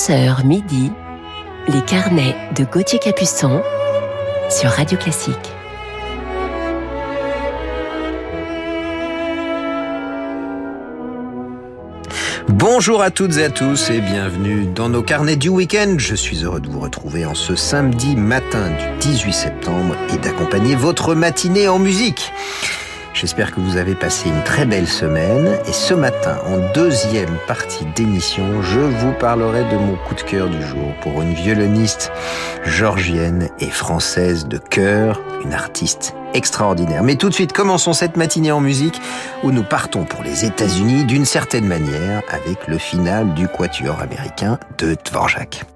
11h midi, les carnets de Gauthier Capuçon sur Radio Classique. Bonjour à toutes et à tous et bienvenue dans nos carnets du week-end. Je suis heureux de vous retrouver en ce samedi matin du 18 septembre et d'accompagner votre matinée en musique. J'espère que vous avez passé une très belle semaine et ce matin, en deuxième partie d'émission, je vous parlerai de mon coup de cœur du jour pour une violoniste georgienne et française de cœur, une artiste extraordinaire. Mais tout de suite, commençons cette matinée en musique où nous partons pour les États-Unis d'une certaine manière avec le final du quatuor américain de Dvorak.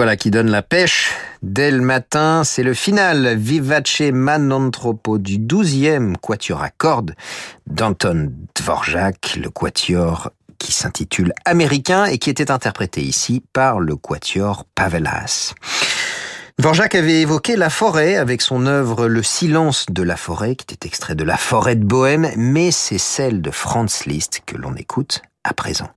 Voilà qui donne la pêche. Dès le matin, c'est le final Vivace Manantropo du 12e quatuor à cordes d'Anton Dvorak, le quatuor qui s'intitule Américain et qui était interprété ici par le quatuor Pavelas. Dvorak avait évoqué la forêt avec son œuvre Le silence de la forêt, qui était extrait de La forêt de Bohème, mais c'est celle de Franz Liszt que l'on écoute à présent.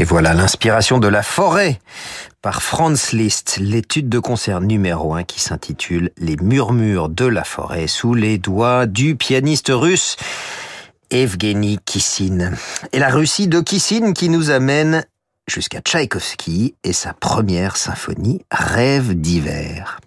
Et voilà l'inspiration de la forêt par Franz Liszt, l'étude de concert numéro 1 qui s'intitule Les murmures de la forêt sous les doigts du pianiste russe Evgeny Kissin. Et la Russie de Kissin qui nous amène jusqu'à Tchaïkovski et sa première symphonie Rêve d'hiver.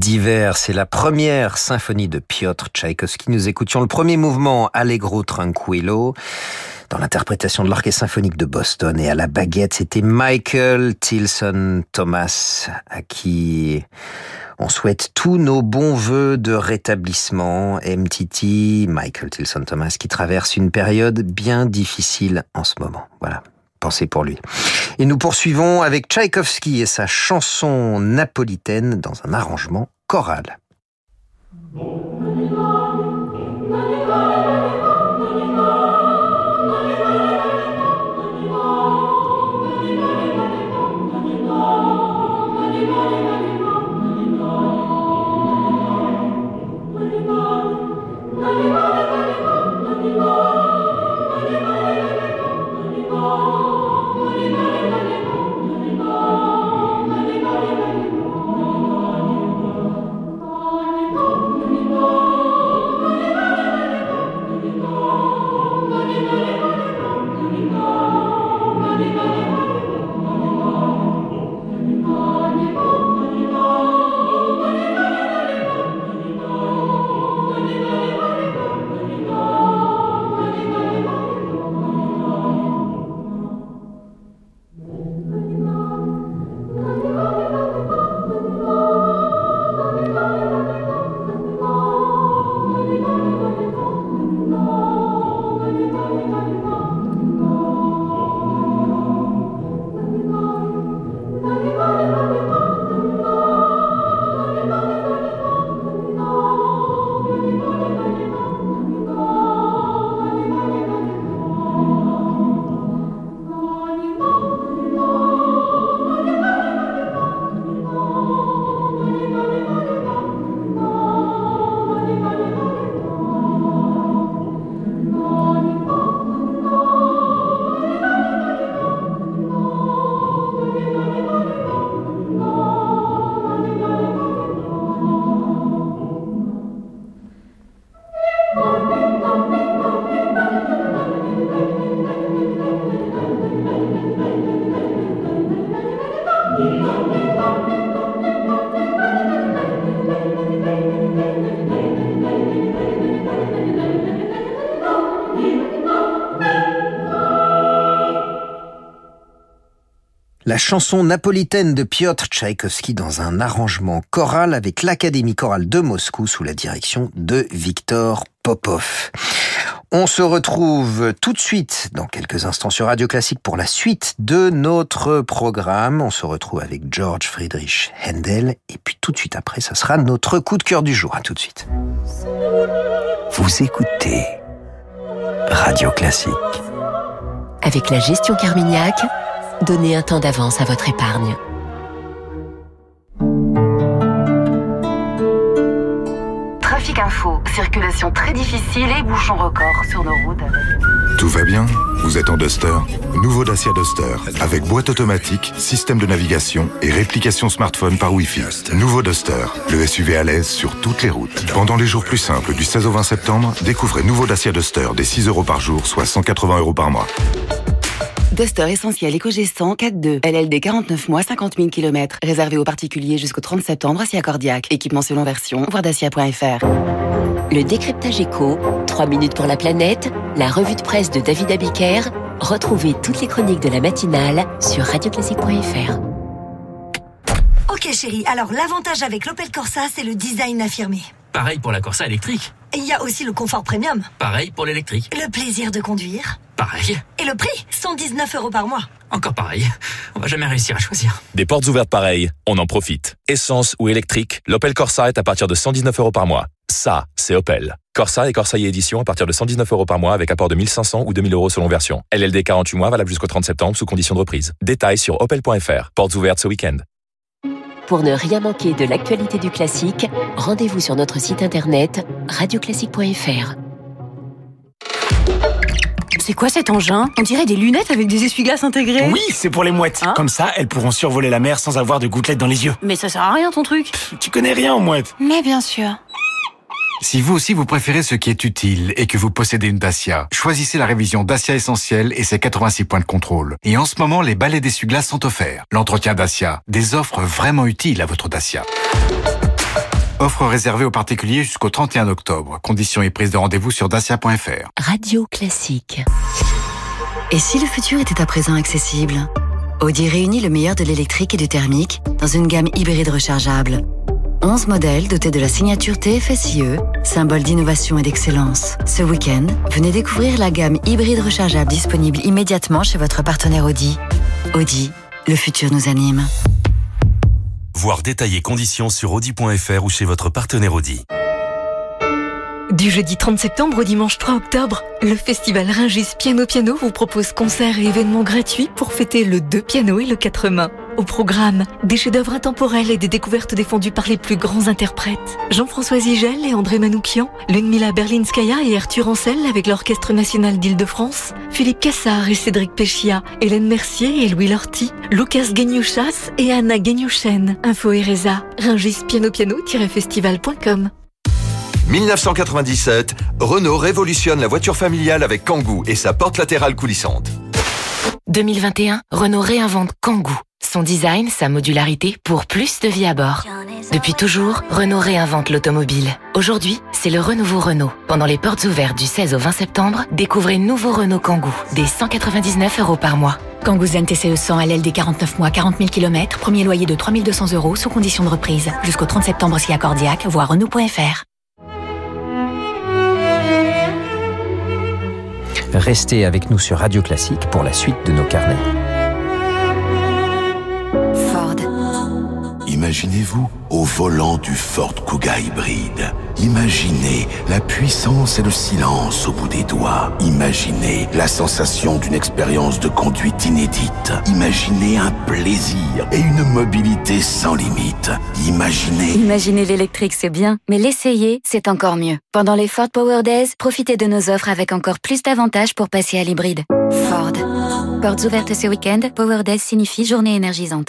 D'hiver, c'est la première symphonie de Piotr Tchaïkovski. Nous écoutions le premier mouvement Allegro Tranquillo dans l'interprétation de l'Orchestre symphonique de Boston et à la baguette, c'était Michael Tilson Thomas à qui on souhaite tous nos bons voeux de rétablissement. MTT, Michael Tilson Thomas qui traverse une période bien difficile en ce moment. Voilà. Pensez pour lui. Et nous poursuivons avec Tchaïkovski et sa chanson napolitaine dans un arrangement choral. La chanson napolitaine de Piotr Tchaïkovski dans un arrangement choral avec l'Académie chorale de Moscou sous la direction de Victor Popov. On se retrouve tout de suite dans quelques instants sur Radio Classique pour la suite de notre programme. On se retrouve avec George Friedrich Händel et puis tout de suite après, ça sera notre coup de cœur du jour. À tout de suite. Vous écoutez Radio Classique. Avec la gestion Carmignac, donnez un temps d'avance à votre épargne. Trafic info, circulation très difficile et bouchons record sur nos routes. Tout va bien? Vous êtes en Duster? Nouveau Dacia Duster, avec boîte automatique, système de navigation et réplication smartphone par Wi-Fi. Nouveau Duster, le SUV à l'aise sur toutes les routes. Pendant les jours plus simples du 16 au 20 septembre, découvrez nouveau Dacia Duster des 6 euros par jour, soit 180 euros par mois. Duster essentiel éco-gestant 4.2. LLD 49 mois, 50 000 km. Réservé aux particuliers jusqu'au 30 septembre à Cardiac. Équipement selon version, voir dacia.fr. Le décryptage éco, 3 minutes pour la planète, la revue de presse de David Abiker. Retrouvez toutes les chroniques de la matinale sur radioclassique.fr. Ok chérie, alors l'avantage avec l'Opel Corsa, c'est le design affirmé. Pareil pour la Corsa électrique. Et il y a aussi le confort premium. Pareil pour l'électrique. Le plaisir de conduire. Pareil. Et le prix 119 euros par mois. Encore pareil. On va jamais réussir à choisir. Des portes ouvertes pareilles, on en profite. Essence ou électrique, l'Opel Corsa est à partir de 119 euros par mois. Ça, c'est Opel. Corsa et Corsa Edition à partir de 119 euros par mois avec apport de 1500 ou 2000 euros selon version. LLD 48 mois valable jusqu'au 30 septembre sous condition de reprise. Détails sur opel.fr. Portes ouvertes ce week-end. Pour ne rien manquer de l'actualité du classique, rendez-vous sur notre site internet radioclassique.fr. C'est quoi cet engin? On dirait des lunettes avec des essuie-glaces intégrés. Oui, c'est pour les mouettes. Hein? Comme ça, elles pourront survoler la mer sans avoir de gouttelettes dans les yeux. Mais ça sert à rien ton truc. Tu connais rien aux mouettes. Mais bien sûr. Si vous aussi vous préférez ce qui est utile et que vous possédez une Dacia, choisissez la révision Dacia Essentielle et ses 86 points de contrôle. Et en ce moment, les balais d'essuie-glace sont offerts. L'entretien Dacia, des offres vraiment utiles à votre Dacia. Offre réservée aux particuliers jusqu'au 31 octobre. Conditions et prise de rendez-vous sur dacia.fr. Radio Classique. Et si le futur était à présent accessible? Audi réunit le meilleur de l'électrique et du thermique dans une gamme hybride rechargeable. 11 modèles dotés de la signature TFSIe, symbole d'innovation et d'excellence. Ce week-end, venez découvrir la gamme hybride rechargeable disponible immédiatement chez votre partenaire Audi. Audi, le futur nous anime. Voir détailler conditions sur audi.fr ou chez votre partenaire Audi. Du jeudi 30 septembre au dimanche 3 octobre, le festival Ringis Piano Piano vous propose concerts et événements gratuits pour fêter le 2 piano et le 4 mains. Au programme, des chefs-d'œuvre intemporels et des découvertes défendues par les plus grands interprètes. Jean-François Zigel et André Manoukian, Ludmila Berlinskaya et Arthur Ancel avec l'Orchestre National d'Île-de-France, Philippe Cassard et Cédric Péchia, Hélène Mercier et Louis Lorty, Lucas Guignouchas et Anna Guignouchen. Info Ereza, ringispiano-festival.com 1997, Renault révolutionne la voiture familiale avec Kangoo et sa porte latérale coulissante. 2021, Renault réinvente Kangoo. Son design, sa modularité pour plus de vie à bord. Depuis toujours, Renault réinvente l'automobile. Aujourd'hui, c'est le renouveau Renault. Pendant les portes ouvertes du 16 au 20 septembre, découvrez nouveau Renault Kangoo, des 199 euros par mois. Kangoo Zen TCE 100 à l'aile des 49 mois, 40 000 km, premier loyer de 3200 euros sous condition de reprise. Jusqu'au 30 septembre si accordiaque, voire Renault.fr. Restez avec nous sur Radio Classique pour la suite de nos carnets. Imaginez-vous au volant du Ford Kuga hybride. Imaginez la puissance et le silence au bout des doigts. Imaginez la sensation d'une expérience de conduite inédite. Imaginez un plaisir et une mobilité sans limite. Imaginez... Imaginez l'électrique, c'est bien, mais l'essayer, c'est encore mieux. Pendant les Ford Power Days, profitez de nos offres avec encore plus d'avantages pour passer à l'hybride. Ford. Portes ouvertes ce week-end, Power Days signifie journée énergisante.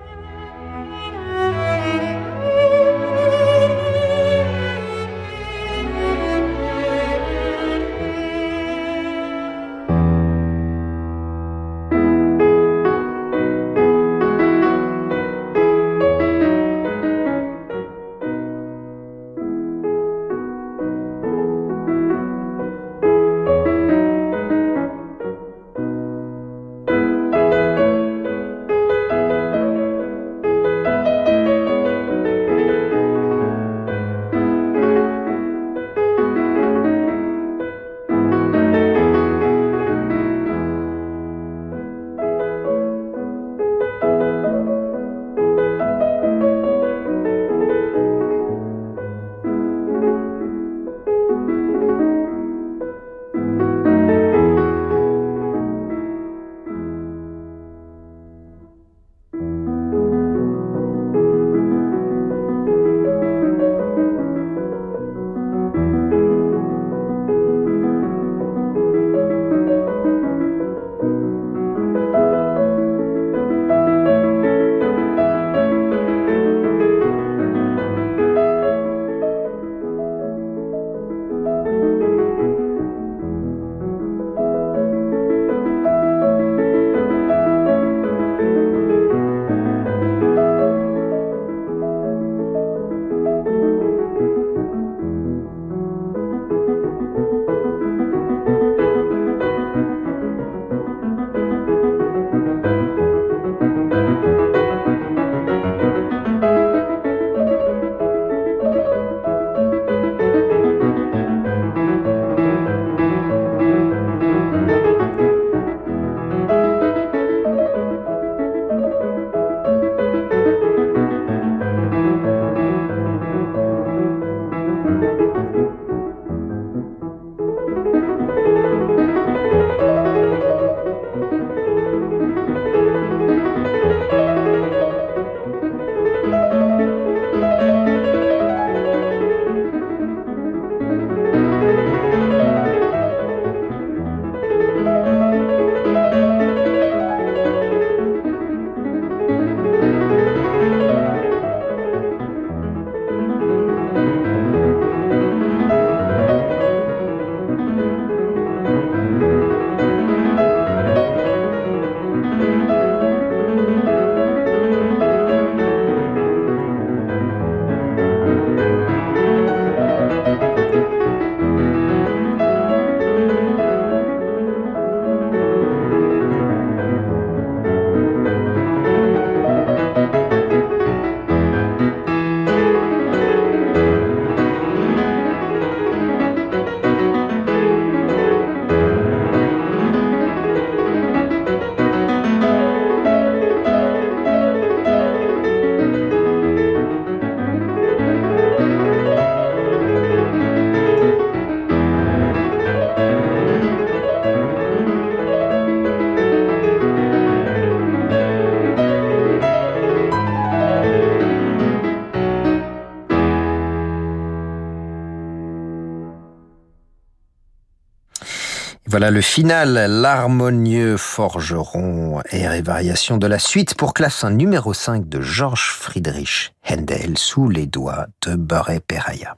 Voilà le final, l'harmonieux forgeron, et variation de la suite pour clavecin numéro 5 de Georges Friedrich Händel sous les doigts de Barré Peraya.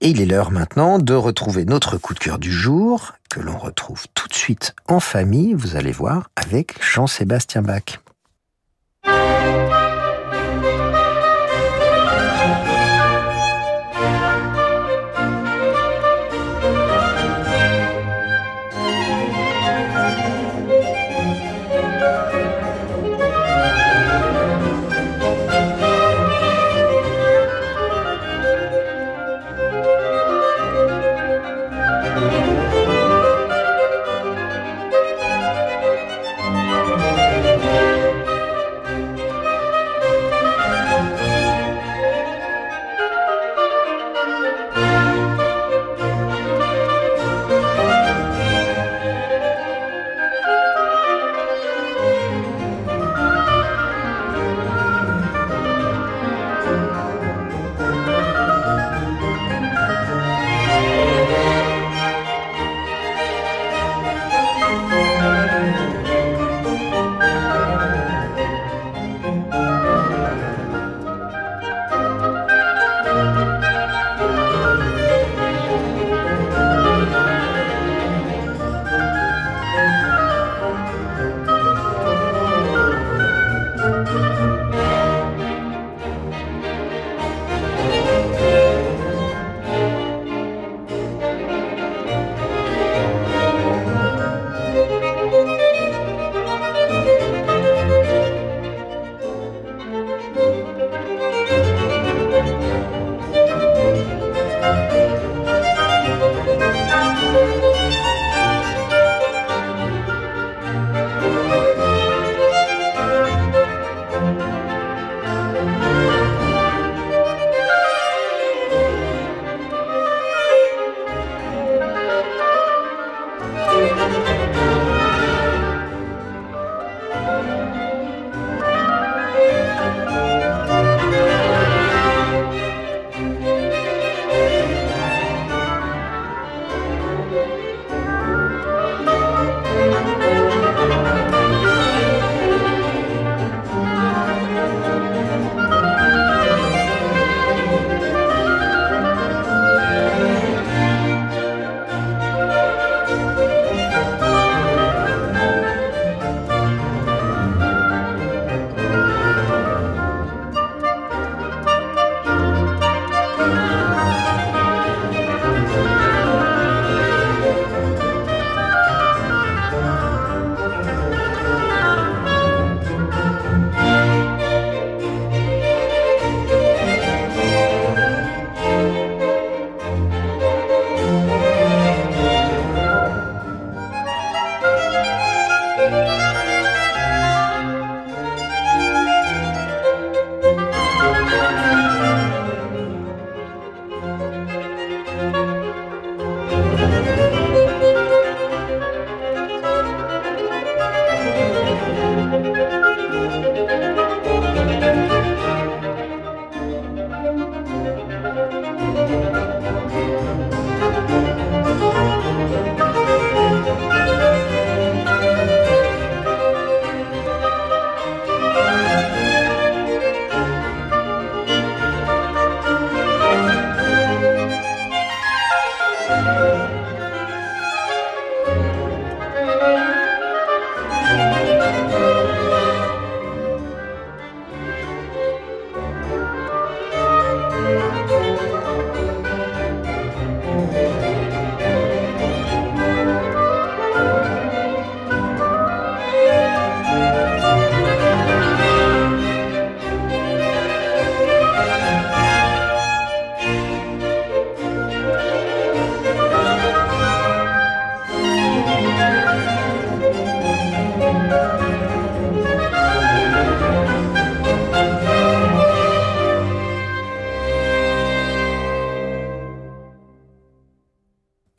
Et il est l'heure maintenant de retrouver notre coup de cœur du jour, que l'on retrouve tout de suite en famille, vous allez voir, avec Jean-Sébastien Bach.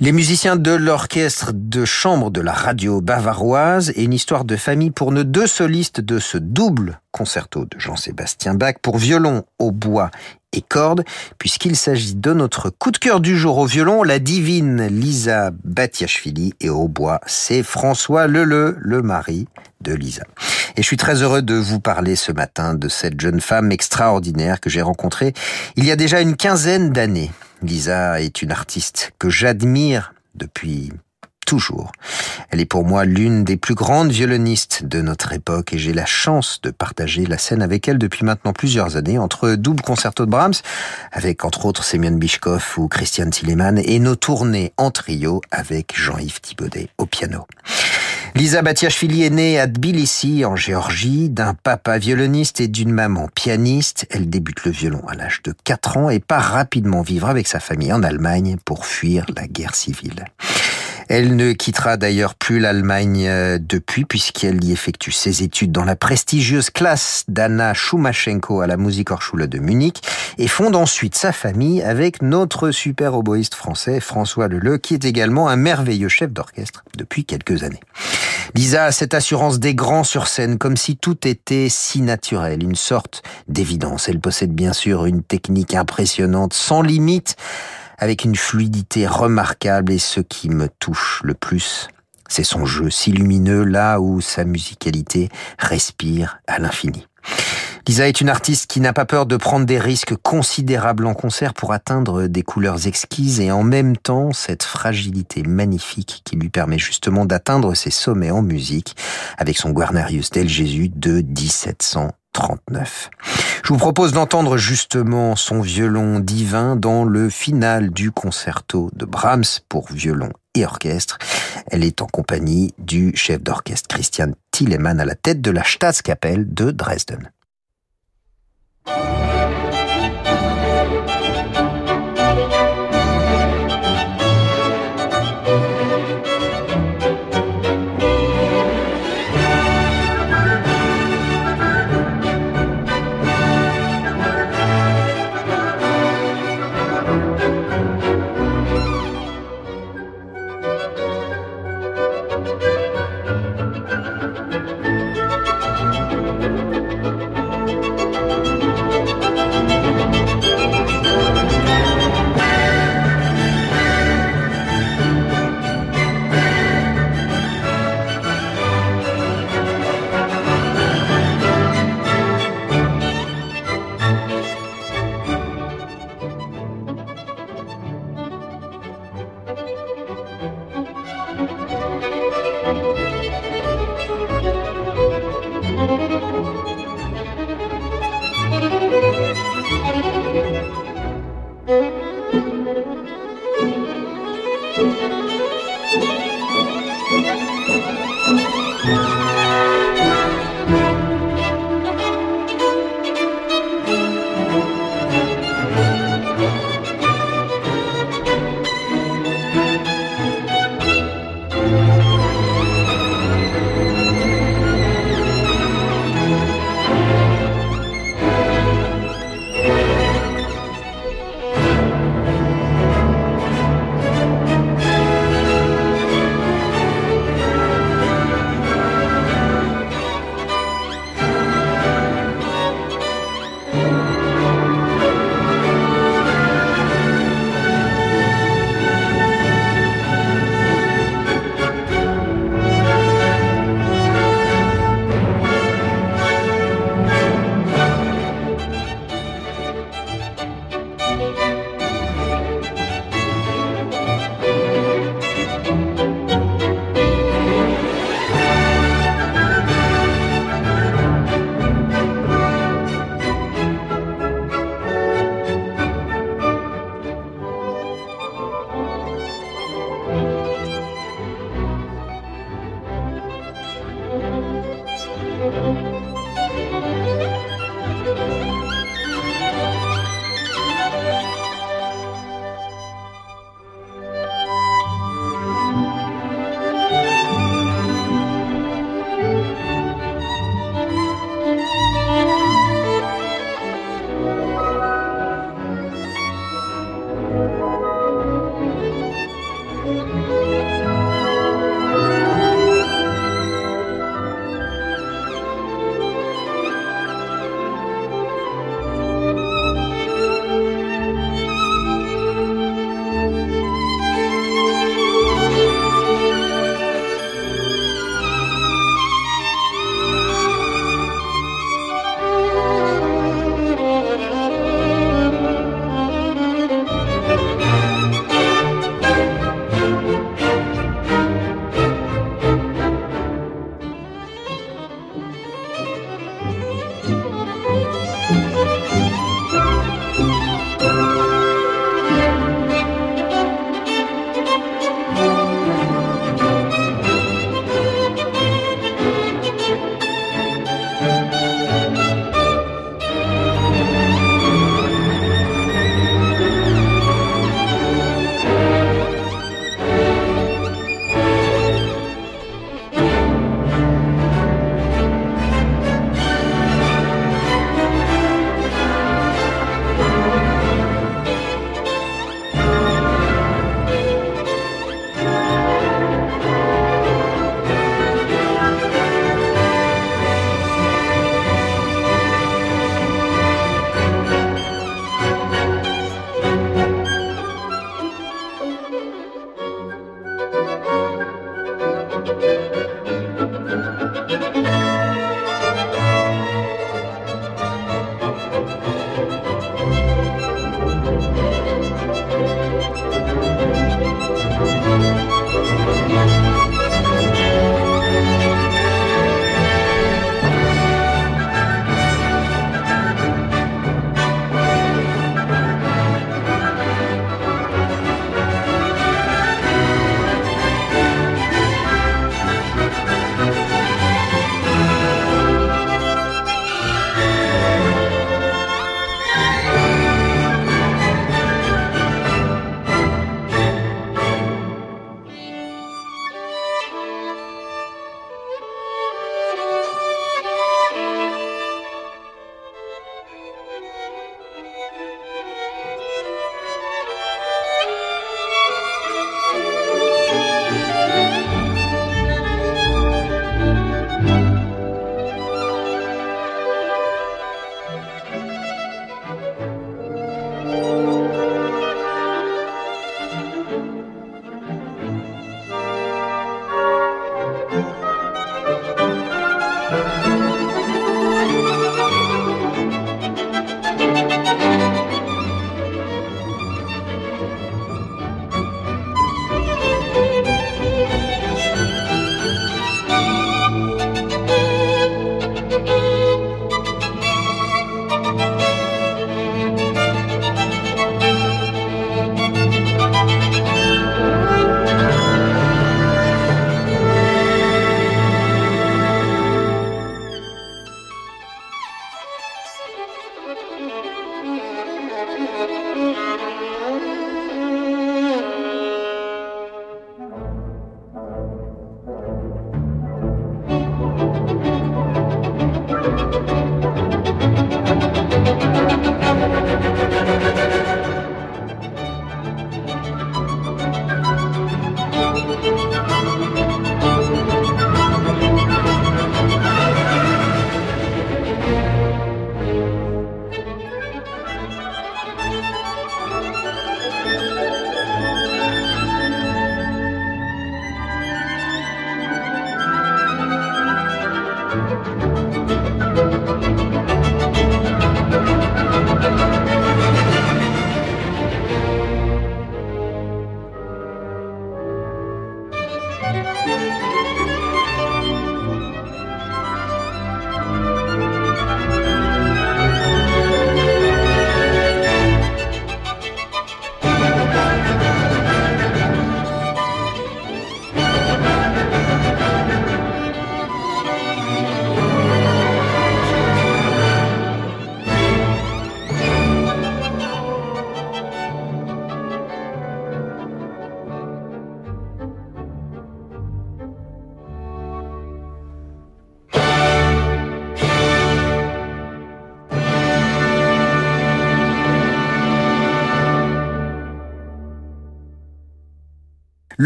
Les musiciens de l'orchestre de chambre de la radio bavaroise et une histoire de famille pour nos deux solistes de ce double concerto de Jean-Sébastien Bach pour violon, au bois et cordes, puisqu'il s'agit de notre coup de cœur du jour au violon, la divine Lisa Batiachvili, et au bois, c'est François Leleu, le mari de Lisa. Et je suis très heureux de vous parler ce matin de cette jeune femme extraordinaire que j'ai rencontrée il y a déjà une quinzaine d'années. Lisa est une artiste que j'admire depuis toujours. Elle est pour moi l'une des plus grandes violonistes de notre époque et j'ai la chance de partager la scène avec elle depuis maintenant plusieurs années entre double concerto de Brahms avec entre autres Semyon Bishkov ou Christian Tillemann et nos tournées en trio avec Jean-Yves Thibaudet au piano. Lisa Batiashvili est née à Tbilissi, en Géorgie, d'un papa violoniste et d'une maman pianiste. Elle débute le violon à l'âge de 4 ans et part rapidement vivre avec sa famille en Allemagne pour fuir la guerre civile. Elle ne quittera d'ailleurs plus l'Allemagne euh, depuis, puisqu'elle y effectue ses études dans la prestigieuse classe d'Anna Schumachenko à la Musikhochschule de Munich et fonde ensuite sa famille avec notre super oboïste français François Leleu, qui est également un merveilleux chef d'orchestre depuis quelques années. Lisa a cette assurance des grands sur scène, comme si tout était si naturel, une sorte d'évidence. Elle possède bien sûr une technique impressionnante, sans limite, avec une fluidité remarquable et ce qui me touche le plus, c'est son jeu si lumineux là où sa musicalité respire à l'infini. Lisa est une artiste qui n'a pas peur de prendre des risques considérables en concert pour atteindre des couleurs exquises et en même temps cette fragilité magnifique qui lui permet justement d'atteindre ses sommets en musique avec son Guarnarius del Jésus de 1700 39. Je vous propose d'entendre justement son violon divin dans le final du concerto de Brahms pour violon et orchestre. Elle est en compagnie du chef d'orchestre Christian Tillemann à la tête de la Staatskapelle de Dresden.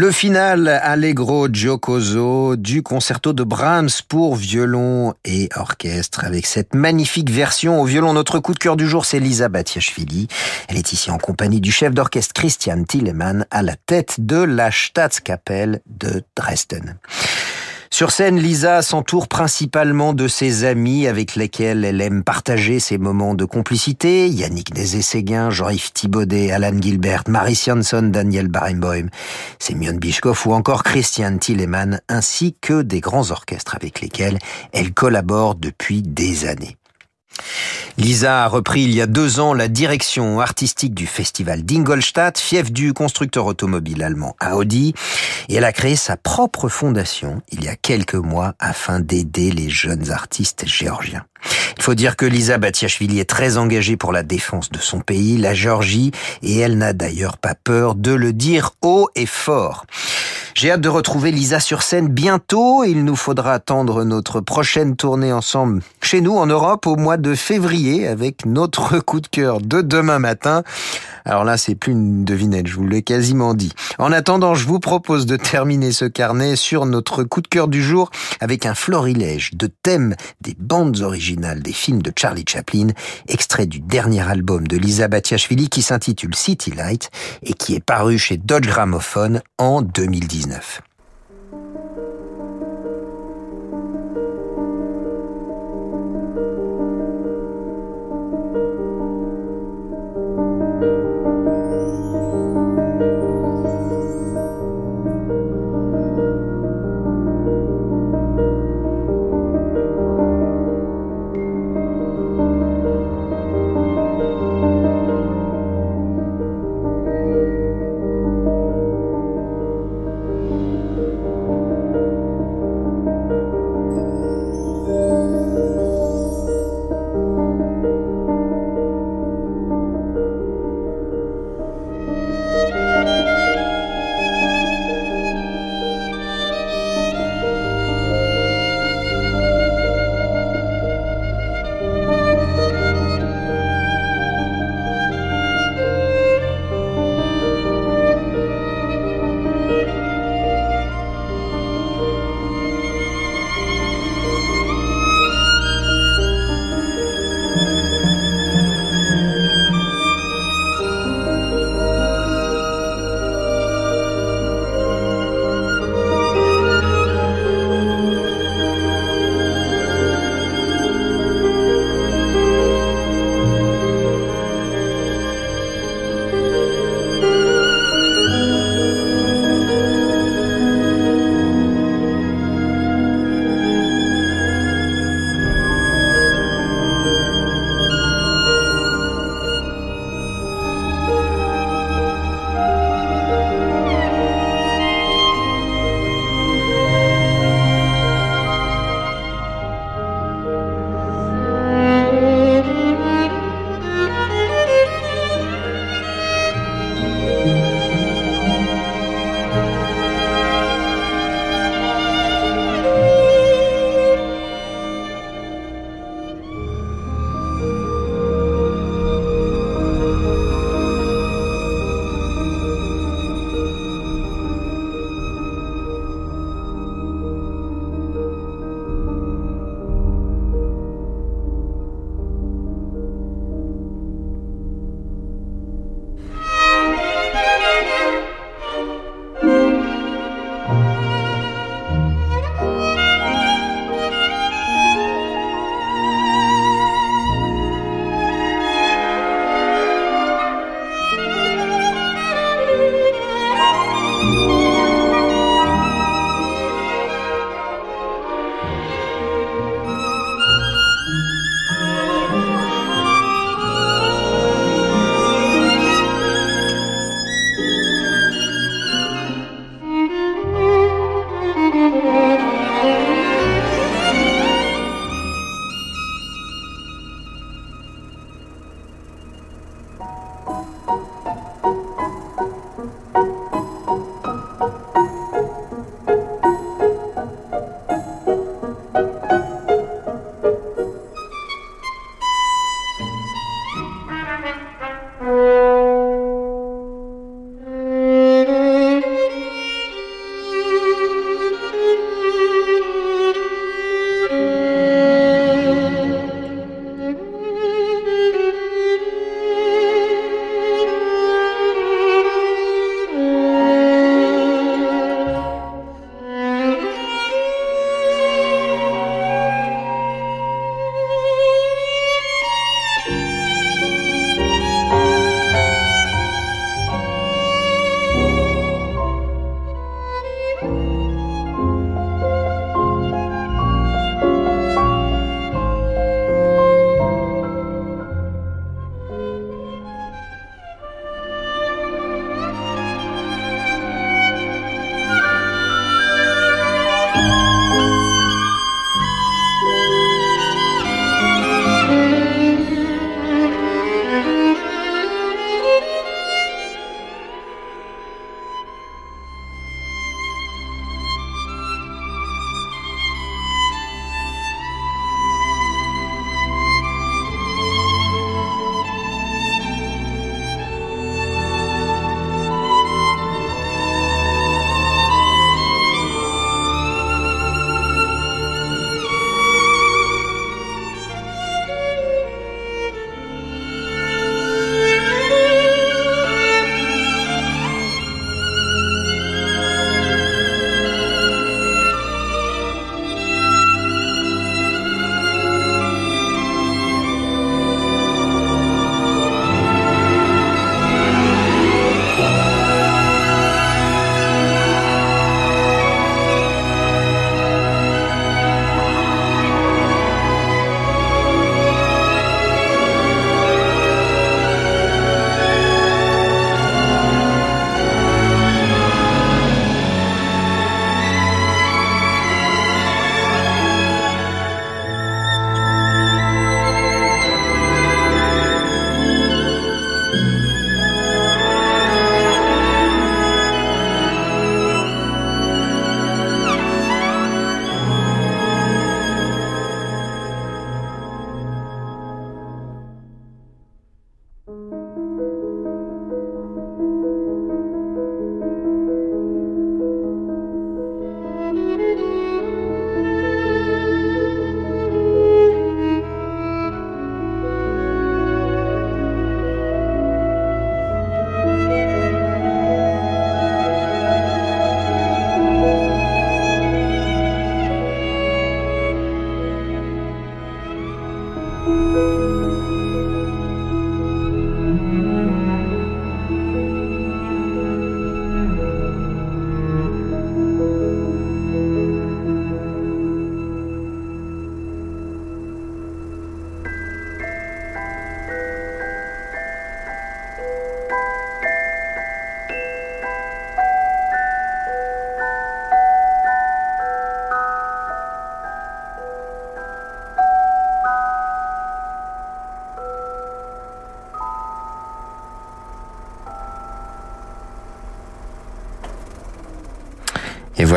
Le final Allegro Giocoso du concerto de Brahms pour violon et orchestre avec cette magnifique version au violon. Notre coup de cœur du jour, c'est Lisa Batiashvili. Elle est ici en compagnie du chef d'orchestre Christian Tillemann à la tête de la Staatskapelle de Dresden. Sur scène, Lisa s'entoure principalement de ses amis avec lesquels elle aime partager ses moments de complicité. Yannick Nézé-Séguin, Jean-Yves Thibaudet, Alan Gilbert, Maris Jansson, Daniel Barenboim, Semyon Bishkov ou encore Christian Tillemann, ainsi que des grands orchestres avec lesquels elle collabore depuis des années. Lisa a repris il y a deux ans la direction artistique du festival d'Ingolstadt, fief du constructeur automobile allemand Audi, et elle a créé sa propre fondation il y a quelques mois afin d'aider les jeunes artistes géorgiens. Il faut dire que Lisa Batiashvili est très engagée pour la défense de son pays, la Géorgie, et elle n'a d'ailleurs pas peur de le dire haut et fort. J'ai hâte de retrouver Lisa sur scène bientôt. Il nous faudra attendre notre prochaine tournée ensemble chez nous en Europe au mois de février avec notre coup de cœur de demain matin. Alors là, c'est plus une devinette, je vous l'ai quasiment dit. En attendant, je vous propose de terminer ce carnet sur notre coup de cœur du jour avec un florilège de thèmes des bandes originales des films de Charlie Chaplin, extrait du dernier album de Lisa Batiashvili qui s'intitule City Light et qui est paru chez Dodge Gramophone en 2019.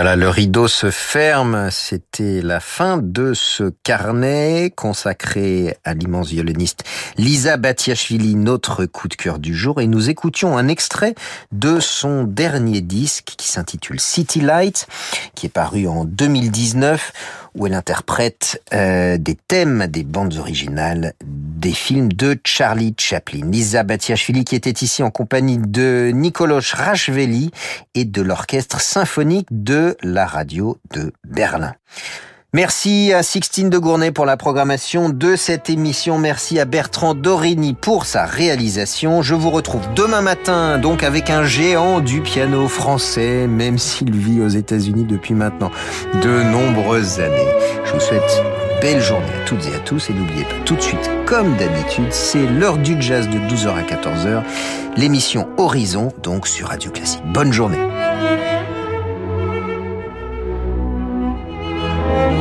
Voilà, le rideau se ferme. C'était la fin de ce carnet consacré à l'immense violoniste Lisa Batiashvili, notre coup de cœur du jour. Et nous écoutions un extrait de son dernier disque qui s'intitule City Light, qui est paru en 2019 où elle interprète euh, des thèmes des bandes originales des films de Charlie Chaplin. Lisa Batiashvili qui était ici en compagnie de Nicolas Rachveli et de l'orchestre symphonique la radio de Berlin. Merci à Sixtine de Gournay pour la programmation de cette émission. Merci à Bertrand Dorini pour sa réalisation. Je vous retrouve demain matin, donc avec un géant du piano français, même s'il vit aux États-Unis depuis maintenant de nombreuses années. Je vous souhaite une belle journée à toutes et à tous et n'oubliez pas tout de suite, comme d'habitude, c'est l'heure du jazz de 12h à 14h, l'émission Horizon, donc sur Radio Classique. Bonne journée. Thank you.